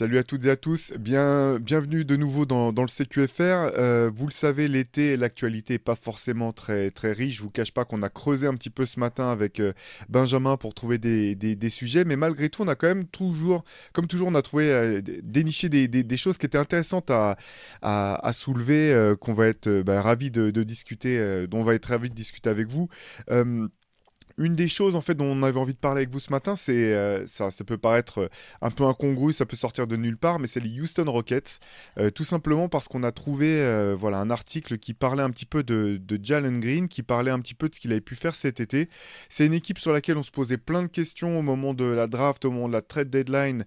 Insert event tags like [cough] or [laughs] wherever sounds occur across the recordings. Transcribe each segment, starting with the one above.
Salut à toutes et à tous, Bien, bienvenue de nouveau dans, le CQFR. Euh, vous le savez, l'été, l'actualité n'est pas forcément très, très riche. Je vous cache pas qu'on a creusé un petit peu ce matin avec euh, Benjamin pour trouver des, des, sujets, mais malgré tout, on a quand même toujours, comme toujours, on a trouvé euh, déniché des, des, choses qui étaient intéressantes à, à, soulever, qu'on va être bah, ravis de, de discuter, dont on va être ravis de discuter avec vous. Une des choses en fait dont on avait envie de parler avec vous ce matin, c'est euh, ça, ça peut paraître euh, un peu incongru, ça peut sortir de nulle part, mais c'est les Houston Rockets, euh, tout simplement parce qu'on a trouvé voilà un article qui parlait un petit peu de, Jalen Green, qui parlait un petit peu de ce qu'il avait pu faire cet été. C'est une équipe sur laquelle on se posait plein de questions au moment de la draft, au moment de la trade deadline.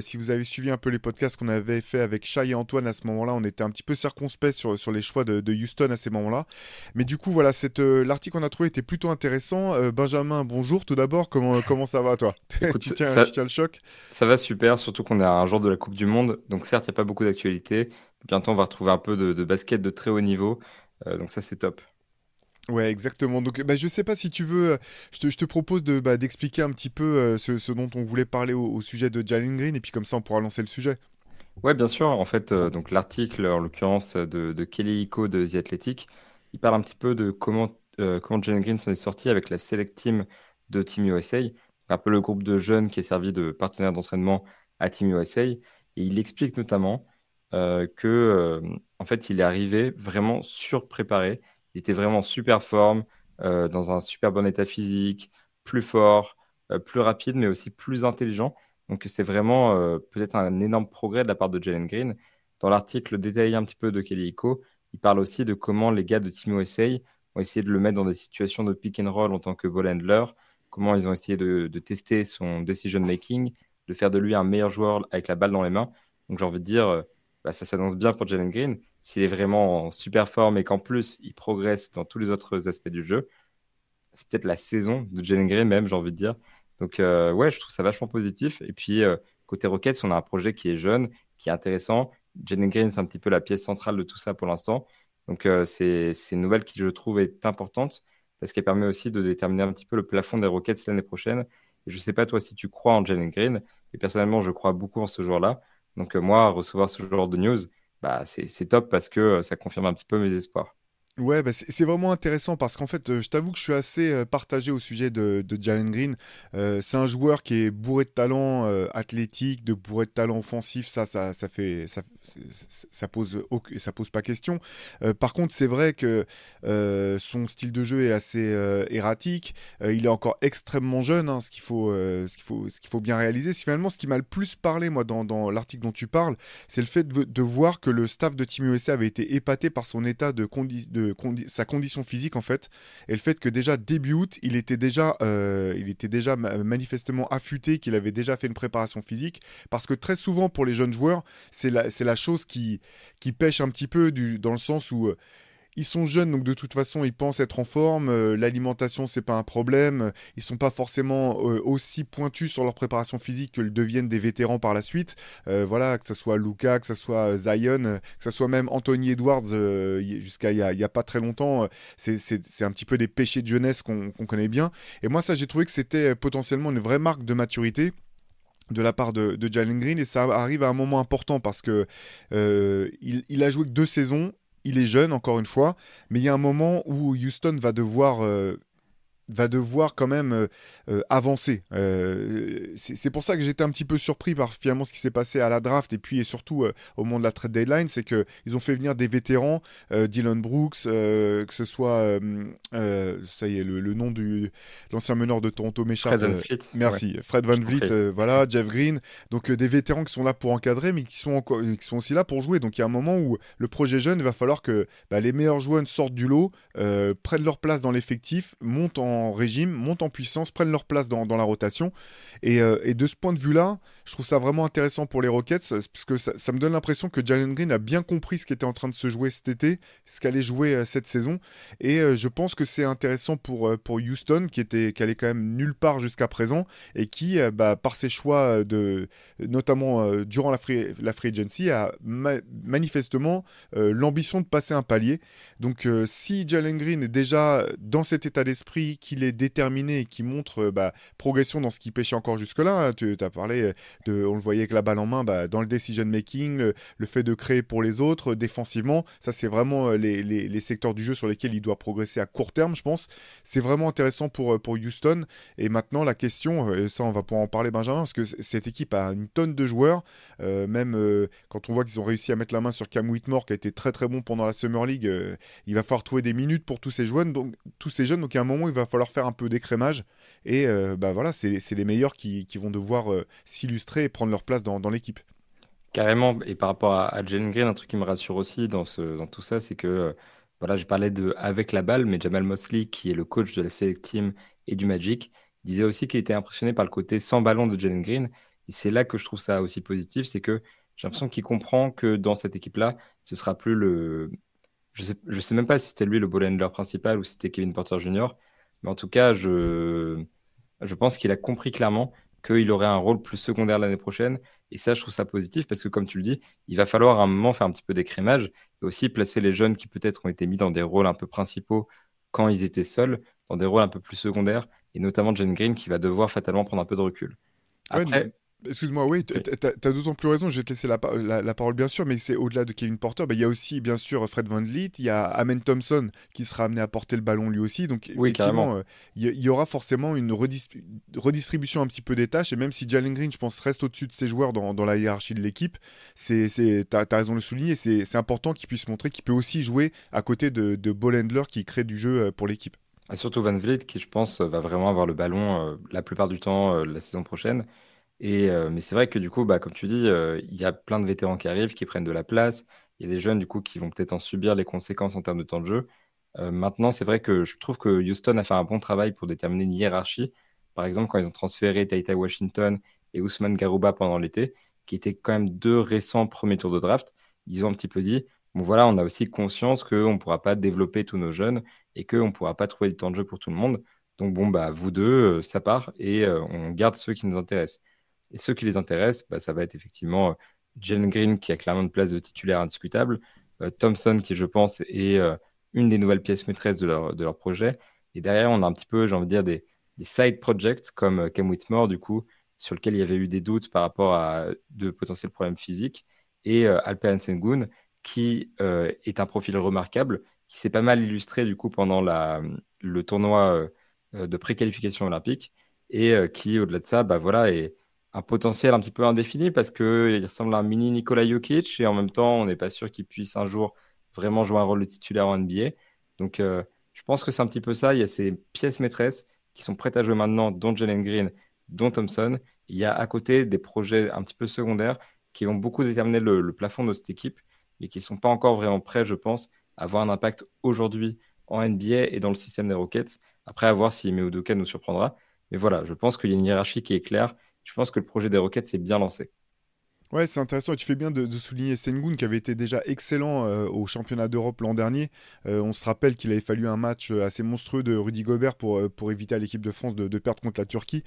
si vous avez suivi un peu les podcasts qu'on avait fait avec Shai et Antoine à ce moment-là, on était un petit peu circonspect sur, sur les choix de, Houston à ces moments-là. Mais du coup voilà, l'article qu'on a trouvé était plutôt intéressant. Bonjour tout d'abord. Comment, [laughs] comment ça va, toi? Tu, tiens, le choc? Ça va super, surtout qu'on est à un jour de la Coupe du Monde. Donc, certes, il n'y a pas beaucoup d'actualité. Bientôt, on va retrouver un peu de, basket de très haut niveau. Euh, donc, ça, c'est top. Ouais, exactement. Donc, bah, je sais pas si tu veux, je te, je te propose de, bah, d'expliquer un petit peu euh, ce, dont on voulait parler au, sujet de Jalen Green, et puis comme ça, on pourra lancer le sujet. Ouais, bien sûr. En fait, euh, donc l'article, en l'occurrence de, de Kelly Ico de The Athletic, il parle un petit peu de comment euh, quand Jalen Green s'en est sorti avec la select team de Team USA, un peu le groupe de jeunes qui est servi de partenaire d'entraînement à Team USA. Il explique notamment euh, que euh, en fait, il est arrivé vraiment surpréparé. Il était vraiment super forme, dans un super bon état physique, plus fort, plus rapide, mais aussi plus intelligent. Donc c'est vraiment peut-être un énorme progrès de la part de Jalen Green. Dans l'article détaillé un petit peu de Kelly Ico, il parle aussi de comment les gars de Team USA ont essayé de le mettre dans des situations de pick and roll en tant que ball handler, comment ils ont essayé de, tester son decision making, de faire de lui un meilleur joueur avec la balle dans les mains. Donc j'ai envie de dire, euh, bah, ça s'annonce bien pour Jalen Green. S'il est vraiment en super forme et qu'en plus il progresse dans tous les autres aspects du jeu, c'est peut-être la saison de Jalen Green même, j'ai envie de dire. Donc euh, ouais, je trouve ça vachement positif. Et puis euh, côté Rockets, on a un projet qui est jeune, qui est intéressant. Jalen Green, c'est un petit peu la pièce centrale de tout ça pour l'instant. Donc euh, c'est une nouvelle qui, je trouve, est importante parce qu'elle permet aussi de déterminer un petit peu le plafond des Rockets l'année prochaine. je ne sais pas toi si tu crois en Jalen Green, et personnellement, je crois beaucoup en ce joueur-là. Donc euh, moi, recevoir ce genre de news, bah, c'est top parce que euh, ça confirme un petit peu mes espoirs. Ouais, bah, c'est vraiment intéressant parce qu'en fait, euh, je t'avoue que je suis assez euh, partagé au sujet de, de Jalen Green. Euh, c'est un joueur qui est bourré de talent athlétique, de bourré de talent offensif. Ça, ça, ça fait, ça, pose, ça pose pas question. par contre, c'est vrai que son style de jeu est assez erratique. il est encore extrêmement jeune, hein, ce qu'il faut, ce qu'il faut, ce qu'il faut bien réaliser. Finalement, ce qui m'a le plus parlé moi dans, dans l'article dont tu parles, c'est le fait de, de, voir que le staff de Team USA avait été épaté par son état de, sa condition physique en fait, et le fait que déjà début août, il était déjà, euh, il était déjà manifestement affûté, qu'il avait déjà fait une préparation physique, parce que très souvent pour les jeunes joueurs, c'est la, chose qui, qui pêche un petit peu dans le sens où euh, ils sont jeunes, donc de toute façon, ils pensent être en forme. Euh, l'alimentation, c'est pas un problème. Ils sont pas forcément euh, aussi pointus sur leur préparation physique qu'ils deviennent des vétérans par la suite. Euh, voilà, que ce soit Luca, que ce soit Zion, que ce soit même Anthony Edwards, jusqu'à il y, a, pas très longtemps, c'est un petit peu des péchés de jeunesse qu'on connaît bien. Et moi, ça, j'ai trouvé que c'était potentiellement une vraie marque de maturité de la part de, Jalen Green et ça arrive à un moment important parce que il, il, a joué que deux saisons il est jeune, encore une fois, mais il y a un moment où Houston va devoir euh, va devoir quand même euh, euh, avancer. Euh, c'est pour ça que j'étais un petit peu surpris par finalement ce qui s'est passé à la draft et puis et surtout au moment de la trade deadline, c'est qu'ils ont fait venir des vétérans, Dylan Brooks, que ce soit, ça y est, le, nom du l'ancien meneur de Toronto m'échappe. Fred Van Vliet. Merci, Fred Van Vliet, voilà, Jeff Green, donc des vétérans qui sont là pour encadrer, mais qui sont, encore, qui sont aussi là pour jouer. Donc il y a un moment où le projet jeune, il va falloir que bah, les meilleurs joueurs sortent du lot, prennent leur place dans l'effectif, montent en régime, montent en puissance, prennent leur place dans, la rotation. Euh, et, de ce point de vue-là, je trouve ça vraiment intéressant pour les Rockets, parce que ça, me donne l'impression que Jalen Green a bien compris ce qui était en train de se jouer cet été, ce qu'allait jouer euh, cette saison. Et euh, je pense que c'est intéressant pour, Houston, qui était qui allait quand même nulle part jusqu'à présent, et qui, bah, par ses choix, de, notamment durant la free agency, a manifestement l'ambition de passer un palier. Donc si Jalen Green est déjà dans cet état d'esprit, qu'il est déterminé et qu'il montre bah, progression dans ce qu'il pêchait encore jusque-là. Hein. Tu as parlé de, on le voyait avec la balle en main, bah, dans le decision making, le, fait de créer pour les autres, défensivement, ça c'est vraiment les, les, secteurs du jeu sur lesquels il doit progresser à court terme, je pense. C'est vraiment intéressant pour, pour Houston. Et maintenant la question, et ça on va pouvoir en parler Benjamin, parce que cette équipe a une tonne de joueurs, même quand on voit qu'ils ont réussi à mettre la main sur Cam Whitmore qui a été très très bon pendant la Summer League, il va falloir trouver des minutes pour tous ces jeunes. Donc, tous ces jeunes, donc à un moment, il va falloir faire un peu d'écrémage. Et euh, bah voilà, c'est les meilleurs qui, vont devoir euh, s'illustrer et prendre leur place dans, l'équipe. Carrément. Et par rapport à, à, Jalen Green, un truc qui me rassure aussi dans, ce, dans tout ça, c'est que euh, voilà, je parlais de avec la balle, mais Jamal Mosley, qui est le coach de la Select Team et du Magic, disait aussi qu'il était impressionné par le côté sans ballon de Jalen Green. Et c'est là que je trouve ça aussi positif, c'est que j'ai l'impression qu'il comprend que dans cette équipe-là, ce sera plus le, je sais, je sais même pas si c'était lui le ball handler principal ou si c'était Kevin Porter Jr. Mais en tout cas, je, je pense qu'il a compris clairement qu'il aurait un rôle plus secondaire l'année prochaine. Et ça, je trouve ça positif parce que, comme tu le dis, il va falloir à un moment faire un petit peu d'écrémage et aussi placer les jeunes qui peut-être ont été mis dans des rôles un peu principaux quand ils étaient seuls, dans des rôles un peu plus secondaires, et notamment Jane Green qui va devoir fatalement prendre un peu de recul. Après, Excuse-moi, oui, tu as, d'autant plus raison, je vais te laisser la, parole bien sûr, mais c'est au-delà de Kevin Porter, bah, il y a aussi bien sûr Fred Van Vliet, il y a Amen Thompson qui sera amené à porter le ballon lui aussi, donc effectivement, euh, il y, aura forcément une redistribution un petit peu des tâches, et même si Jalen Green, je pense, reste au-dessus de ses joueurs dans, la hiérarchie de l'équipe, tu as, raison de le souligner, c'est important qu'il puisse montrer qu'il peut aussi jouer à côté de, de ball handler qui crée du jeu euh, pour l'équipe. surtout Van Vliet qui, je pense, va vraiment avoir le ballon euh, la plupart du temps la saison prochaine. Euh, mais c'est vrai que du coup, bah, comme tu dis, euh, il y a plein de vétérans qui arrivent, qui prennent de la place. Il y a des jeunes du coup qui vont peut-être en subir les conséquences en termes de temps de jeu. Euh, maintenant, c'est vrai que je trouve que Houston a fait un bon travail pour déterminer une hiérarchie. Par exemple, quand ils ont transféré Taita Washington et Ousmane Garouba pendant l'été, qui étaient quand même deux récents premiers tours de draft, ils ont un petit peu dit, bon voilà, on a aussi conscience qu'on ne pourra pas développer tous nos jeunes et qu'on ne pourra pas trouver du temps de jeu pour tout le monde. Donc bon, bah vous deux, ça part et on garde ceux qui nous intéressent. Et ceux qui les intéressent, bah, ça va être effectivement euh, Jalen Green, qui a clairement une place de titulaire indiscutable, euh, Thompson, qui, je pense, est euh, une des nouvelles pièces maîtresses de leur, de leur projet. Et derrière, on a un petit peu, j'ai envie de dire, des, side projects comme Cam Whitmore, du coup, sur lequel il y avait eu des doutes par rapport à de potentiels problèmes physiques, et Alper Sengun, qui est un profil remarquable, qui s'est pas mal illustré, du coup, pendant la, le tournoi de préqualification olympique, et qui, au-delà de ça, bah, voilà, est un potentiel un petit peu indéfini parce qu'il ressemble à un mini Nikola Jokic et en même temps, on n'est pas sûr qu'il puisse un jour vraiment jouer un rôle de titulaire en NBA. Donc, euh, je pense que c'est un petit peu ça. Il y a ces pièces maîtresses qui sont prêtes à jouer maintenant, dont Jalen Green, dont Thompson. Il y a à côté des projets un petit peu secondaires qui vont beaucoup déterminer le, plafond de cette équipe, mais qui ne sont pas encore vraiment prêts, je pense, à avoir un impact aujourd'hui en NBA et dans le système des Rockets. Après, à voir si Udoka nous surprendra. Mais voilà, je pense qu'il y a une hiérarchie qui est claire je pense que le projet des Rockets s'est bien lancé. Ouais, c'est intéressant. Et tu fais bien de, souligner Sengun qui avait été déjà excellent euh, au championnat d'Europe l'an dernier. Euh, on se rappelle qu'il avait fallu un match euh, assez monstrueux de Rudy Gobert pour, pour éviter à l'équipe de France de, perdre contre la Turquie.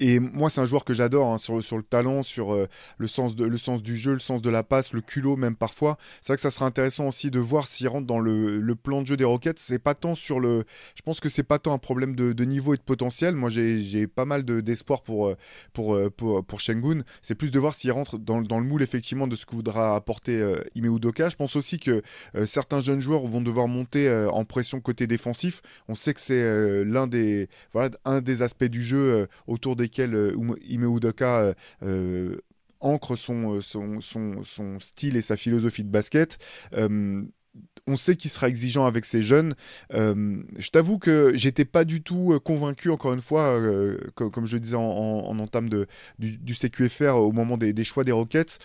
et moi, c'est un joueur que j'adore hein, sur, sur le talent, sur le, sens de, le sens du jeu, le sens de la passe, le culot même parfois. C'est vrai que ça sera intéressant aussi de voir s'il rentre dans le, le, plan de jeu des Rockets. C'est pas tant sur le. Je pense que c'est pas tant un problème de, niveau et de potentiel. Moi, j'ai pas mal d'espoir pour, pour, pour, pour Shengun. C'est plus de voir s'il rentre dans, le moule effectivement de ce que voudra apporter euh, Ime Udoka. Je pense aussi que euh, certains jeunes joueurs vont devoir monter euh, en pression côté défensif. On sait que c'est l'un des voilà un des aspects du jeu autour desquels Ime Udoka ancre son, son, son, style et sa philosophie de basket on sait qu'il sera exigeant avec ses jeunes. Euh, je t'avoue que j'étais pas du tout euh, convaincu, encore une fois, euh, comme, je le disais en, entame du, CQFR au moment des, des choix des Rockets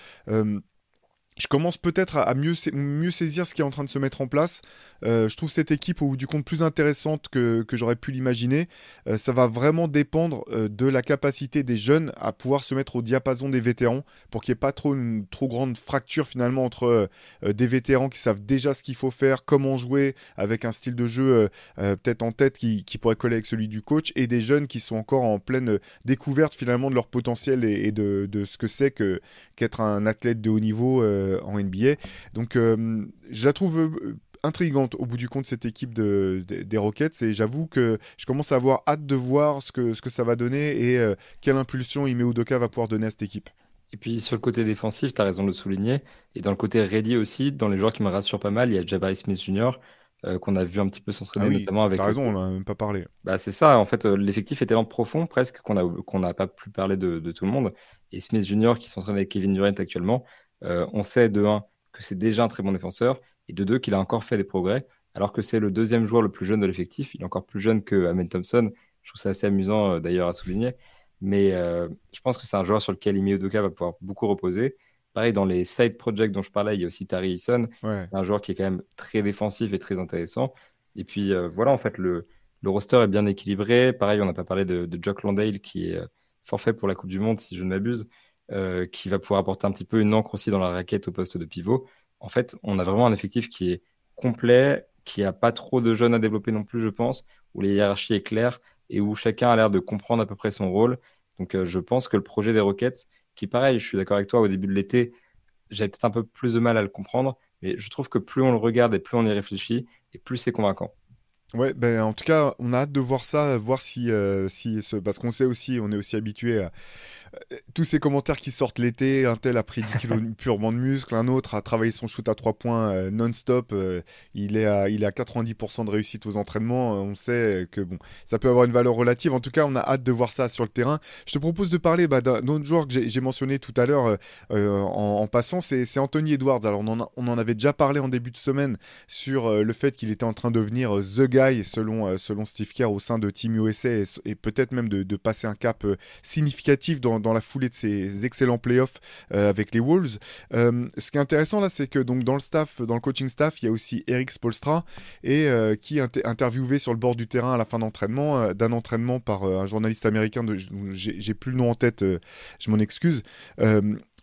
je commence peut-être à, mieux, mieux, saisir ce qui est en train de se mettre en place. Euh, je trouve cette équipe au bout du compte plus intéressante que, que j'aurais pu l'imaginer. Euh, ça va vraiment dépendre euh, de la capacité des jeunes à pouvoir se mettre au diapason des vétérans pour qu'il n'y ait pas trop une trop grande fracture finalement entre des vétérans qui savent déjà ce qu'il faut faire, comment jouer avec un style de jeu peut-être en tête qui, qui, pourrait coller avec celui du coach et des jeunes qui sont encore en pleine découverte finalement de leur potentiel et, de, de, ce que c'est qu'être un athlète de haut niveau. Euh, en NBA. Donc euh, je la trouve euh, intrigante au bout du compte cette équipe de, des Rockets et j'avoue que je commence à avoir hâte de voir ce que, ce que ça va donner et euh, quelle impulsion Ime Udoka va pouvoir donner à cette équipe. Et puis sur le côté défensif, tu as raison de le souligner. Et dans le côté ready aussi, dans les joueurs qui me rassurent pas mal, il y a Jabari Smith Jr. Euh, qu'on a vu un petit peu s'entraîner ah notamment avec. T'as raison, on n'en a même pas parlé. Bah, c'est ça, en fait, l'effectif est tellement profond presque qu'on n'a qu'on n'a pas pu parler de, de, tout le monde. Et Smith Jr. qui s'entraîne avec Kevin Durant actuellement, on sait de 1 que c'est déjà un très bon défenseur et de deux qu'il a encore fait des progrès alors que c'est le deuxième joueur le plus jeune de l'effectif. Il est encore plus jeune que Amen Thompson. Je trouve ça assez amusant euh, d'ailleurs à souligner. Mais euh, je pense que c'est un joueur sur lequel Imi Udoka va pouvoir beaucoup reposer. Pareil, dans les side projects dont je parlais, il y a aussi Tari Eason, un joueur qui est quand même très défensif et très intéressant. Et puis euh, voilà, en fait, le, le, roster est bien équilibré. Pareil, on n'a pas parlé de, de Jock Landale qui est forfait pour la Coupe du Monde, si je ne m'abuse, qui va pouvoir apporter un petit peu une encre aussi dans la raquette au poste de pivot. En fait, on a vraiment un effectif qui est complet, qui a pas trop de jeunes à développer non plus, je pense, où les hiérarchies est claire et où chacun a l'air de comprendre à peu près son rôle. Donc, euh, je pense que le projet des Rockets, qui pareil, je suis d'accord avec toi, au début de l'été, j'avais peut-être un peu plus de mal à le comprendre, mais je trouve que plus on le regarde et plus on y réfléchit, et plus c'est convaincant. Ouais, ben en tout cas, on a hâte de voir ça, voir si, euh, si ce... parce qu'on sait aussi, on est aussi habitué à, tous ces commentaires qui sortent l'été, un tel a pris 10 kilos [laughs] purement de muscle, un autre a travaillé son shoot à 3 points euh, non-stop, euh, il, est à, il est à 90% de réussite aux entraînements, euh, on sait que bon, ça peut avoir une valeur relative, en tout cas on a hâte de voir ça sur le terrain. Je te propose de parler bah, d'un autre joueur que j'ai mentionné tout à l'heure en, passant, c'est Anthony Edwards. Alors on en, on en, avait déjà parlé en début de semaine sur le fait qu'il était en train de devenir the guy selon, selon Steve Kerr au sein de Team USA et, peut-être même de, passer un cap significatif dans dans la foulée de ces excellents playoffs euh, avec les Wolves. Euh, ce qui est intéressant là, c'est que donc dans le staff, dans le coaching staff, il y a aussi Eric Spolstra et euh, qui est interviewé sur le bord du terrain à la fin d'entraînement, d'un entraînement par un journaliste américain, j'ai plus le nom en tête, je m'en excuse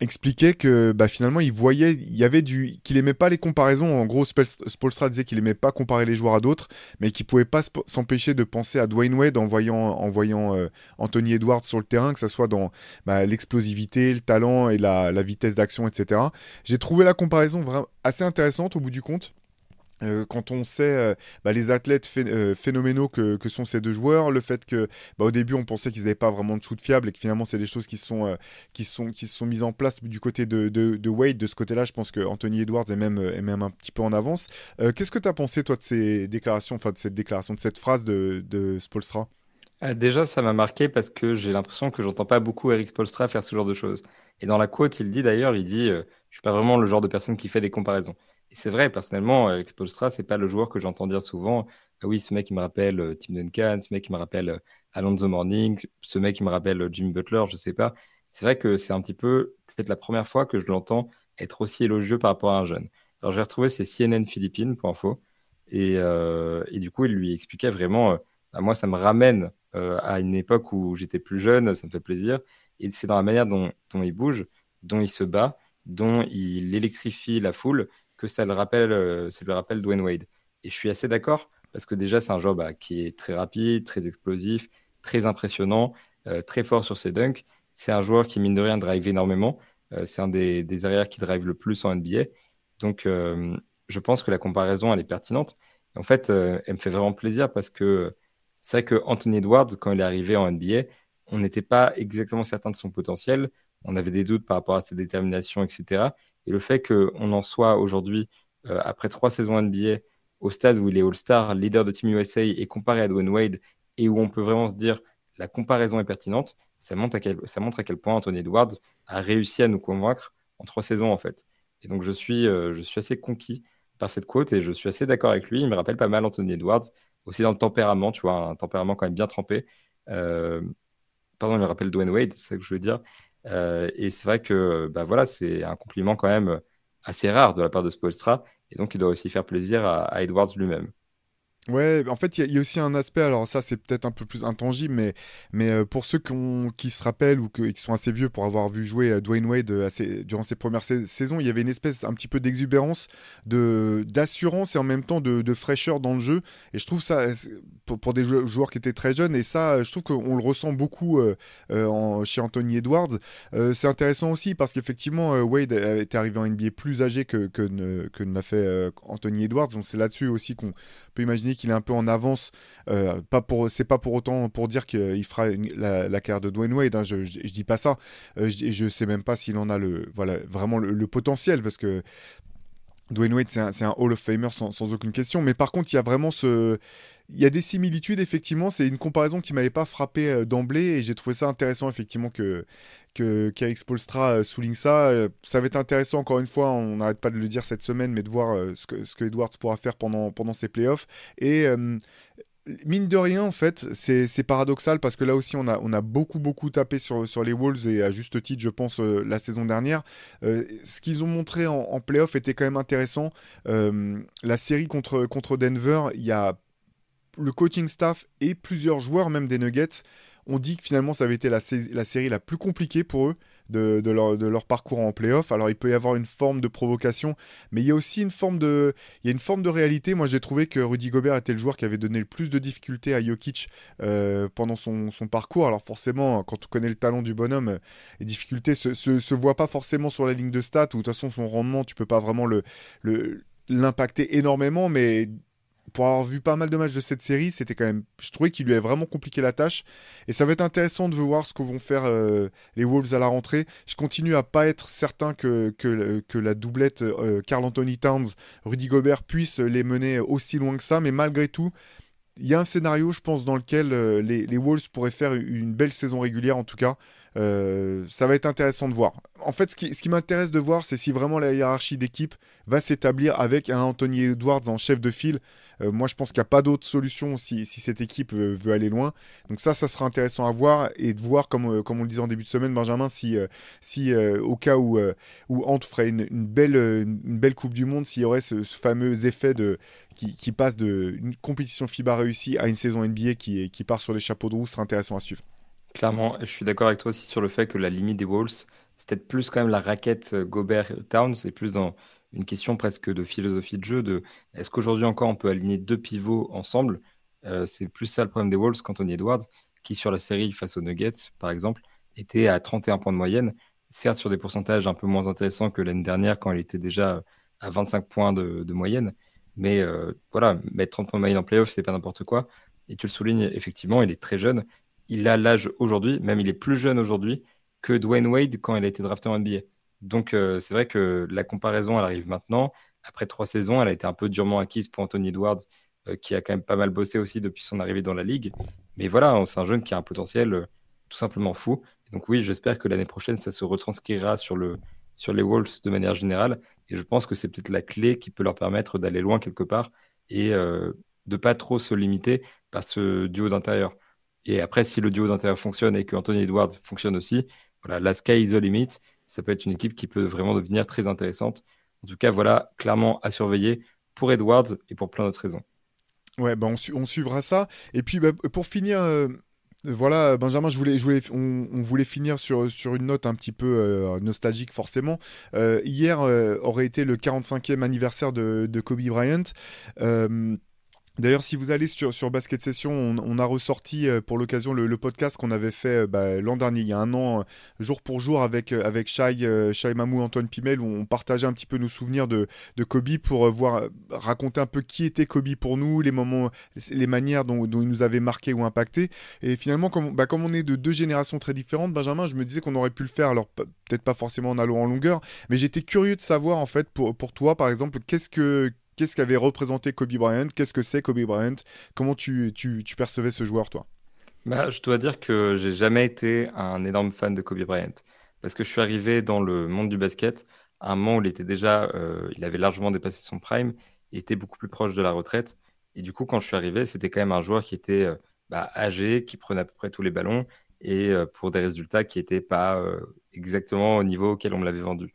expliquait que bah, finalement il voyait il y avait du qu'il aimait pas les comparaisons. En gros Spolstra disait qu'il aimait pas comparer les joueurs à d'autres mais qu'il pouvait pas s'empêcher de penser à Dwayne Wade en voyant en voyant euh, Anthony Edwards sur le terrain que ce soit dans bah, l'explosivité le talent et la, la vitesse d'action etc j'ai trouvé la comparaison assez intéressante au bout du compte euh, quand on sait euh, bah, les athlètes euh, phénoménaux que, sont ces deux joueurs, le fait que bah, au début on pensait qu'ils n'avaient pas vraiment de shoot fiable et que finalement c'est des choses qui sont, qui sont, qui sont mises en place du côté de, de, Wade. De ce côté-là, je pense que Anthony Edwards est même, est même un petit peu en avance. Qu'est-ce que tu as pensé toi de ces déclarations, enfin de cette déclaration, de cette phrase de, de Spolstra? Déjà, ça m'a marqué parce que j'ai l'impression que j'entends pas beaucoup Eric Spolstra faire ce genre de choses. Et dans la quote, il dit d'ailleurs, il dit, je suis pas vraiment le genre de personne qui fait des comparaisons. Et c'est vrai, personnellement, Eric Spolstra, c'est pas le joueur que j'entends dire souvent. Ah oui, ce mec, il me rappelle euh, Tim Duncan, ce mec, il me rappelle euh, Alonso Morning, ce mec, il me rappelle euh, Jimmy Butler, je sais pas. C'est vrai que c'est un petit peu, peut-être la première fois que je l'entends être aussi élogieux par rapport à un jeune. Alors, j'ai retrouvé ses CNN Philippines, info. Et, du coup, il lui expliquait vraiment, bah, moi, ça me ramène à une époque où j'étais plus jeune, ça me fait plaisir. Et c'est dans la manière dont il bouge, dont il se bat, dont il électrifie la foule que ça le rappelle, euh, ça le rappelle Dwayne Wade. Et je suis assez d'accord parce que déjà, c'est un joueur bah, qui est très rapide, très explosif, très impressionnant, euh, très fort sur ses dunks. C'est un joueur qui, mine de rien, drive énormément. Euh, c'est un des, arrières qui drive le plus en NBA. Donc, je pense que la comparaison, elle est pertinente. en fait, elle me fait vraiment plaisir parce que c'est vrai que Anthony Edwards, quand il est arrivé en NBA, on n'était pas exactement certain de son potentiel. On avait des doutes par rapport à sa détermination, etc. Et le fait qu'on en soit aujourd'hui, euh, après trois saisons NBA, au stade où il est All-Star, leader de Team USA et comparé à Dwayne Wade, et où on peut vraiment se dire la comparaison est pertinente, ça montre à quel, point Anthony Edwards a réussi à nous convaincre en trois saisons en fait. Et donc je suis, euh, je suis assez conquis par cette quote et je suis assez d'accord avec lui. Il me rappelle pas mal Anthony Edwards, aussi dans le tempérament, tu vois, un tempérament quand même bien trempé. Euh, pardon, il me rappelle Dwayne Wade, c'est ça que je veux dire. Euh, et c'est vrai que bah voilà, c'est un compliment quand même assez rare de la part de Spolstra. Et donc, il doit aussi faire plaisir à, Edwards lui-même. Ouais, en fait, il y, a aussi un aspect, alors ça c'est peut-être un peu plus intangible, mais, mais euh, pour ceux qui, se rappellent ou qui sont assez vieux pour avoir vu jouer euh, Dwayne Wade euh, durant ses premières saisons, il y avait une espèce un petit peu d'exubérance, d'assurance et en même temps de, fraîcheur dans le jeu. Et je trouve ça, pour, des joueurs qui étaient très jeunes, et ça, je trouve qu'on le ressent beaucoup chez Anthony Edwards. c'est intéressant aussi parce qu'effectivement, Wade était arrivé en NBA plus âgé que, que, que ne l'a fait Anthony Edwards. Donc c'est là-dessus aussi qu'on peut imaginer qu'il est un peu en avance. Euh, pas c'est pas pour autant pour dire qu'il fera la, carrière de Dwayne Wade. Hein, je, je, dis pas ça. Euh, je, je sais même pas s'il en a voilà, vraiment le, potentiel parce que Dwayne Wade, c'est un, Hall of Famer sans, aucune question. Mais par contre, il y a vraiment ce. Il y a des similitudes, effectivement. C'est une comparaison qui m'avait pas frappé euh, d'emblée et j'ai trouvé ça intéressant, effectivement, que, qu'Alex Polstra euh, souligne ça. Euh, ça va être intéressant, encore une fois, on n'arrête pas de le dire cette semaine, mais de voir ce, que, ce que Edwards pourra faire pendant, pendant ses playoffs. Et mine de rien, en fait, c'est paradoxal parce que là aussi, on a, beaucoup, beaucoup tapé sur, les Wolves et à juste titre, je pense, la saison dernière. ce qu'ils ont montré en, en playoff était quand même intéressant. la série contre Denver, il y a le coaching staff et plusieurs joueurs, même des Nuggets, ont dit que finalement ça avait été la, série la plus compliquée pour eux de, leur, parcours en playoff. Alors il peut y avoir une forme de provocation, mais il y a aussi une forme de, il y a une forme de réalité. Moi j'ai trouvé que Rudy Gobert était le joueur qui avait donné le plus de difficultés à Jokic euh, pendant son, parcours. Alors forcément, quand on connaît le talent du bonhomme, les difficultés se, se, voient pas forcément sur la ligne de stats, ou de toute façon son rendement, tu peux pas vraiment l'impacter énormément, mais pour avoir vu pas mal de matchs de cette série, c'était quand même. Je trouvais qu'il lui avait vraiment compliqué la tâche. Et ça va être intéressant de voir ce que vont faire euh, les Wolves à la rentrée. Je continue à pas être certain que, que, la doublette euh, Carl Anthony Towns, Rudy Gobert puisse les mener aussi loin que ça. Mais malgré tout, il y a un scénario, je pense, dans lequel euh, les, Wolves pourraient faire une belle saison régulière, en tout cas. Ça va être intéressant de voir. En fait, ce qui, ce m'intéresse de voir, c'est si vraiment la hiérarchie d'équipe va s'établir avec un Anthony Edwards en chef de file. Euh, moi, je pense qu'il n'y a pas d'autre solution si, cette équipe veut, aller loin. Donc ça, ça sera intéressant à voir et de voir, comme, euh, on le disait en début de semaine, Benjamin, si, euh, si au cas où, où Ant ferait une, belle, une belle Coupe du Monde, s'il y aurait ce, fameux effet de, qui, passe d'une compétition FIBA réussie à une saison NBA qui, qui part sur les chapeaux de roue, sera intéressant à suivre. Clairement, je suis d'accord avec toi aussi sur le fait que la limite des Wolves, c'est peut-être plus quand même la raquette Gobert-Towns, c'est plus dans une question presque de philosophie de jeu, de est-ce qu'aujourd'hui encore on peut aligner deux pivots ensemble? Euh, C'est plus ça le problème des Wolves qu'Anthony Edwards, qui sur la série face aux Nuggets, par exemple, était à 31 points de moyenne, certes sur des pourcentages un peu moins intéressants que l'année dernière quand il était déjà à 25 points de, moyenne, mais euh, voilà, mettre 30 points de moyenne en playoff, c'est pas n'importe quoi. Et tu le soulignes, effectivement, il est très jeune. Il a l'âge aujourd'hui, même il est plus jeune aujourd'hui que Dwayne Wade quand il a été drafté en NBA. Donc, euh, c'est vrai que la comparaison, elle arrive maintenant. Après trois saisons, elle a été un peu durement acquise pour Anthony Edwards, euh, qui a quand même pas mal bossé aussi depuis son arrivée dans la ligue. Mais voilà, c'est un jeune qui a un potentiel euh, tout simplement fou. donc, oui, j'espère que l'année prochaine, ça se retranscrira sur, le, sur les Wolves de manière générale. Et je pense que c'est peut-être la clé qui peut leur permettre d'aller loin quelque part et de pas trop se limiter par ce duo d'intérieur. Et après, si le duo d'intérieur fonctionne et que Anthony Edwards fonctionne aussi, voilà, la sky is the limit ça peut être une équipe qui peut vraiment devenir très intéressante. En tout cas, voilà, clairement à surveiller pour Edwards et pour plein d'autres raisons. Ouais, bah on, suivra ça. Et puis, bah, pour finir, euh, voilà, Benjamin, je voulais, on, voulait finir sur, sur une note un petit peu euh, nostalgique, forcément. Euh, hier aurait été le 45e anniversaire de, de Kobe Bryant. D'ailleurs, si vous allez sur, sur Basket Session, on, a ressorti euh, pour l'occasion le, podcast qu'on avait fait euh, bah, l'an dernier, il y a un an, euh, jour pour jour, avec, avec Shai, Shai Mamou, Antoine Pimel, où on partageait un petit peu nos souvenirs de, de Kobe pour voir, raconter un peu qui était Kobe pour nous, les moments, les manières dont, il nous avait marqué ou impacté. Et finalement, comme, bah, comme on est de deux générations très différentes, Benjamin, je me disais qu'on aurait pu le faire, alors peut-être pas forcément en allant en longueur, mais j'étais curieux de savoir, en fait, pour, pour toi, par exemple, qu'est-ce que qu'est-ce qu'avait représenté Kobe Bryant? Qu'est-ce que c'est Kobe Bryant? Comment tu, tu, percevais ce joueur, toi? Bah, Je dois dire que j'ai jamais été un énorme fan de Kobe Bryant. Parce que je suis arrivé dans le monde du basket à un moment où il était déjà, euh, il avait largement dépassé son prime, il était beaucoup plus proche de la retraite. Et du coup, quand je suis arrivé, c'était quand même un joueur qui était euh, bah, âgé, qui prenait à peu près tous les ballons et euh, pour des résultats qui n'étaient pas exactement au niveau auquel on me l'avait vendu.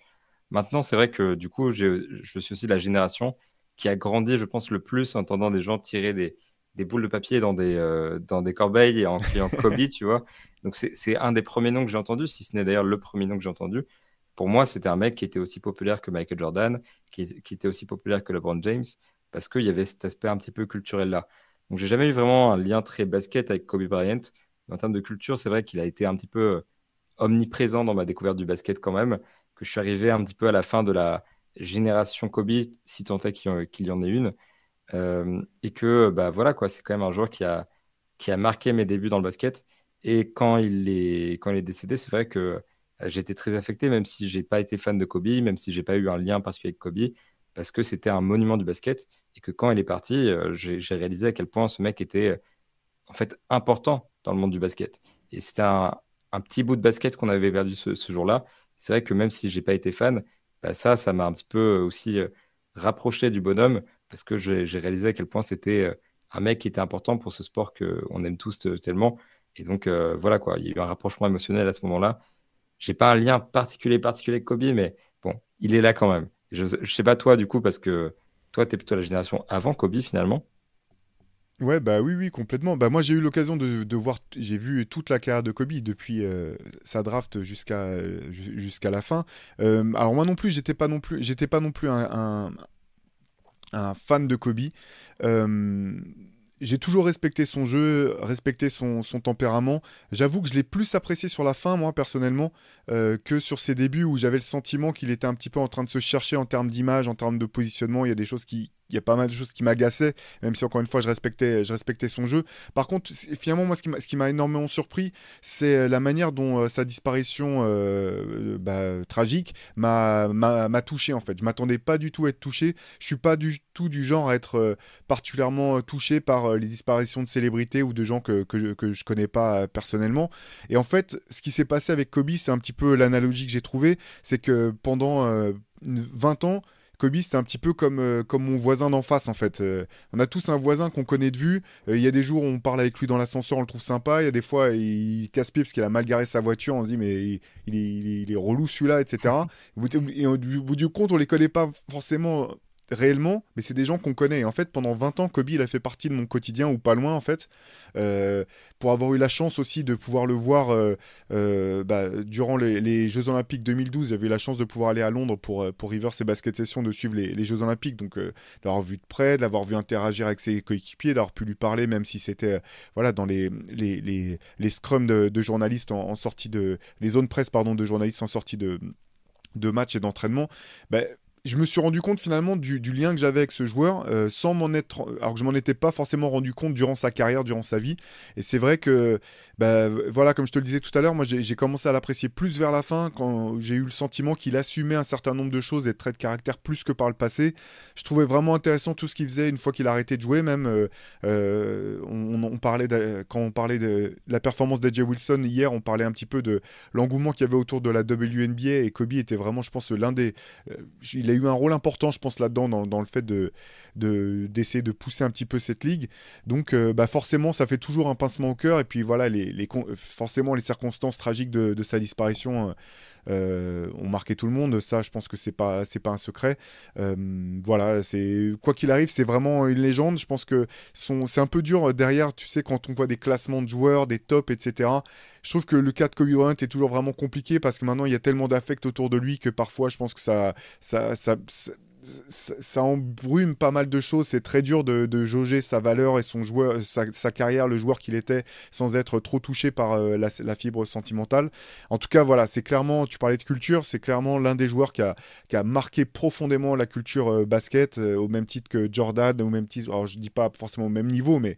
Maintenant, c'est vrai que du coup, je suis aussi de la génération qui a grandi, je pense, le plus en entendant des gens tirer des, des boules de papier dans des, dans des corbeilles en criant [laughs] Kobe, tu vois. Donc c'est un des premiers noms que j'ai entendu, si ce n'est d'ailleurs le premier nom que j'ai entendu. Pour moi, c'était un mec qui était aussi populaire que Michael Jordan, qui, qui était aussi populaire que LeBron James, parce qu'il y avait cet aspect un petit peu culturel là. Donc j'ai jamais eu vraiment un lien très basket avec Kobe Bryant. Mais en termes de culture, c'est vrai qu'il a été un petit peu euh, omniprésent dans ma découverte du basket quand même, que je suis arrivé un petit peu à la fin de la génération Kobe, si tant est qu'il y en ait une. Euh, et que bah voilà quoi, c'est quand même un joueur qui a, qui a marqué mes débuts dans le basket. Et quand il est, quand il est décédé, c'est vrai que euh, été très affecté, même si j'ai pas été fan de Kobe, même si j'ai pas eu un lien particulier avec Kobe, parce que c'était un monument du basket et que quand il est parti, euh, j'ai réalisé à quel point ce mec était en fait important dans le monde du basket. Et c'était un, petit bout de basket qu'on avait perdu ce, jour-là. C'est vrai que même si j'ai pas été fan, bah ça, ça m'a un petit peu aussi rapproché du bonhomme parce que j'ai réalisé à quel point c'était euh, un mec qui était important pour ce sport qu'on aime tous euh, tellement. Et donc, euh, voilà quoi, il y a eu un rapprochement émotionnel à ce moment-là. J'ai pas un lien particulier, particulier avec Kobe, mais bon, il est là quand même. Je, je sais pas toi, du coup, parce que toi, tu es plutôt la génération avant Kobe finalement. Ouais, bah oui, oui, complètement. Bah moi, j'ai eu l'occasion de, voir, j'ai vu toute la carrière de Kobe depuis sa draft jusqu'à la fin. alors moi non plus, j'étais pas non plus, j'étais pas non plus un, un fan de Kobe. Euh, j'ai toujours respecté son jeu, respecté son, tempérament. J'avoue que je l'ai plus apprécié sur la fin, moi, personnellement, euh, que sur ses débuts où j'avais le sentiment qu'il était un petit peu en train de se chercher en termes d'image, en termes de positionnement. Il y a des choses qui, il y a pas mal de choses qui m'agaçaient, même si encore une fois je respectais, je respectais son jeu. Par contre, finalement, moi, ce qui m'a énormément surpris, c'est euh, la manière dont euh, sa disparition euh, bah, tragique m'a touché en fait. Je m'attendais pas du tout à être touché. Je suis pas du tout du genre à être particulièrement touché par les disparitions de célébrités ou de gens que, que, je, que je connais pas personnellement. Et en fait, ce qui s'est passé avec Kobe, c'est un petit peu l'analogie que j'ai trouvée, c'est que pendant 20 ans, Kobe, c'était un petit peu comme, euh, comme mon voisin d'en face, en fait. Euh, on a tous un voisin qu'on connaît de vue. Euh, il y a des jours où on parle avec lui dans l'ascenseur, on le trouve sympa. Il y a des fois, il casse pied parce qu'il a mal garé sa voiture. On se dit, mais il, est, relou celui-là, etc. Et [laughs] au bout du compte, on les connaît pas forcément réellement, mais c'est des gens qu'on connaît. Et en fait, pendant 20 ans, Kobe, il a fait partie de mon quotidien, ou pas loin, en fait. Euh, pour avoir eu la chance aussi de pouvoir le voir euh, euh, bah, durant les, Jeux Olympiques 2012, j'avais eu la chance de pouvoir aller à Londres pour, pour River ses basket sessions, de suivre les, Jeux Olympiques. Donc, d'avoir vu de près, d'avoir vu interagir avec ses coéquipiers, d'avoir pu lui parler, même si c'était voilà, dans les, les, les, scrums de, journalistes en, sortie de. les zones presse, pardon, de journalistes en sortie de de match et d'entraînement, bah, je me suis rendu compte finalement du, lien que j'avais avec ce joueur euh, sans m'en être alors que je m'en étais pas forcément rendu compte durant sa carrière durant sa vie. Et c'est vrai que bah, voilà comme je te le disais tout à l'heure moi j'ai commencé à l'apprécier plus vers la fin quand j'ai eu le sentiment qu'il assumait un certain nombre de choses et de traits de caractère plus que par le passé. Je trouvais vraiment intéressant tout ce qu'il faisait une fois qu'il a arrêté de jouer même euh, euh, on, parlait quand on parlait de la performance d'AJ Wilson hier on parlait un petit peu de l'engouement qu'il y avait autour de la WNBA et Kobe était vraiment je pense l'un des a eu un rôle important, je pense, là-dedans, dans, le fait de, d'essayer de, pousser un petit peu cette ligue. Donc, euh, bah forcément, ça fait toujours un pincement au cœur. Et puis, voilà, les, les forcément, les circonstances tragiques de, sa disparition euh, ont marqué tout le monde. Ça, je pense que c'est pas, c'est pas un secret. Euh, voilà, c'est quoi qu'il arrive, c'est vraiment une légende. Je pense que c'est un peu dur derrière, tu sais, quand on voit des classements de joueurs, des tops, etc. Je trouve que le cas de Kobe Bryant est toujours vraiment compliqué parce que maintenant il y a tellement d'affect autour de lui que parfois je pense que ça, ça, ça ça, embrume pas mal de choses. C'est très dur de, jauger sa valeur et son joueur, sa, carrière, le joueur qu'il était, sans être trop touché par euh, la, fibre sentimentale. En tout cas, voilà, c'est clairement, tu parlais de culture, c'est clairement l'un des joueurs qui a, qui a, marqué profondément la culture euh, basket, euh, au même titre que Jordan, au même titre, alors je dis pas forcément au même niveau, mais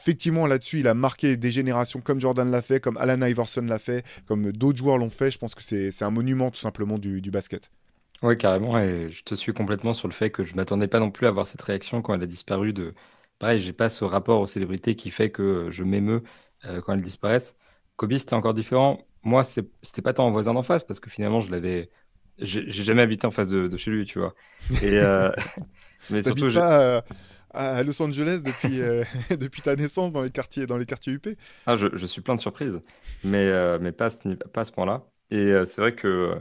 effectivement, là-dessus, il a marqué des générations comme Jordan l'a fait, comme Alan Iverson l'a fait, comme d'autres joueurs l'ont fait. Je pense que c'est un monument tout simplement du basket. Oui, carrément, et je te suis complètement sur le fait que je m'attendais pas non plus à voir cette réaction quand elle a disparu de... Pareil, j'ai pas ce rapport aux célébrités qui fait que je m'émeus euh, quand elles disparaissent. Kobe, c'était encore différent. Moi, c'était pas tant en voisin d'en face, parce que finalement, je l'avais... J'ai jamais habité en face de, chez lui, tu vois. Et, euh, [laughs] Mais surtout, pas euh, à Los Angeles depuis, [laughs] depuis ta naissance dans les quartiers, dans les quartiers UP. Ah, je, je suis plein de surprises, mais, mais pas à ce, pas ce point-là. Et c'est vrai que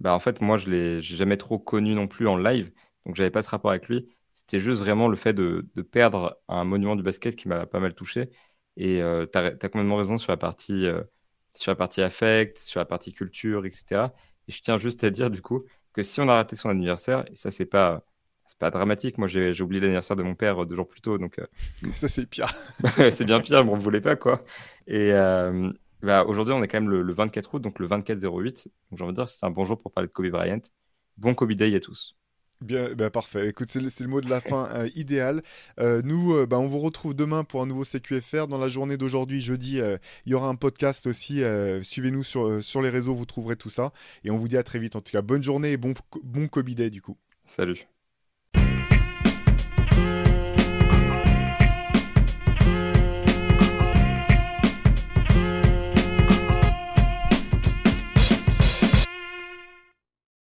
bah, en fait, moi, je l'ai jamais trop connu non plus en live, Donc, j'avais pas ce rapport avec lui. C'était juste vraiment le fait de, perdre un monument du basket qui m'a pas mal touché. Et tu as, as, complètement raison sur la partie sur la partie affect, sur la partie culture, etc. Et je tiens juste à dire du coup que si on a raté son anniversaire, et ça c'est pas c'est pas dramatique. Moi j'ai oublié l'anniversaire de mon père deux jours plus tôt, donc euh, [laughs] ça c'est pire. [laughs] c'est bien pire, mais on voulait pas quoi. Et euh, bah, aujourd'hui on est quand même le, 24 août, donc le 24 08. Donc j'ai envie de dire c'est un bon jour pour parler de Kobe Bryant. Bon Kobe Day à tous. Bien, bah, parfait. Écoute, c'est le, mot de la fin euh, idéal. Euh, nous, euh, bah, on vous retrouve demain pour un nouveau CQFR. Dans la journée d'aujourd'hui, jeudi, il y aura un podcast aussi. Suivez-nous sur, sur les réseaux, vous trouverez tout ça. Et on vous dit à très vite. En tout cas, bonne journée et bon, bon Day du coup. Salut.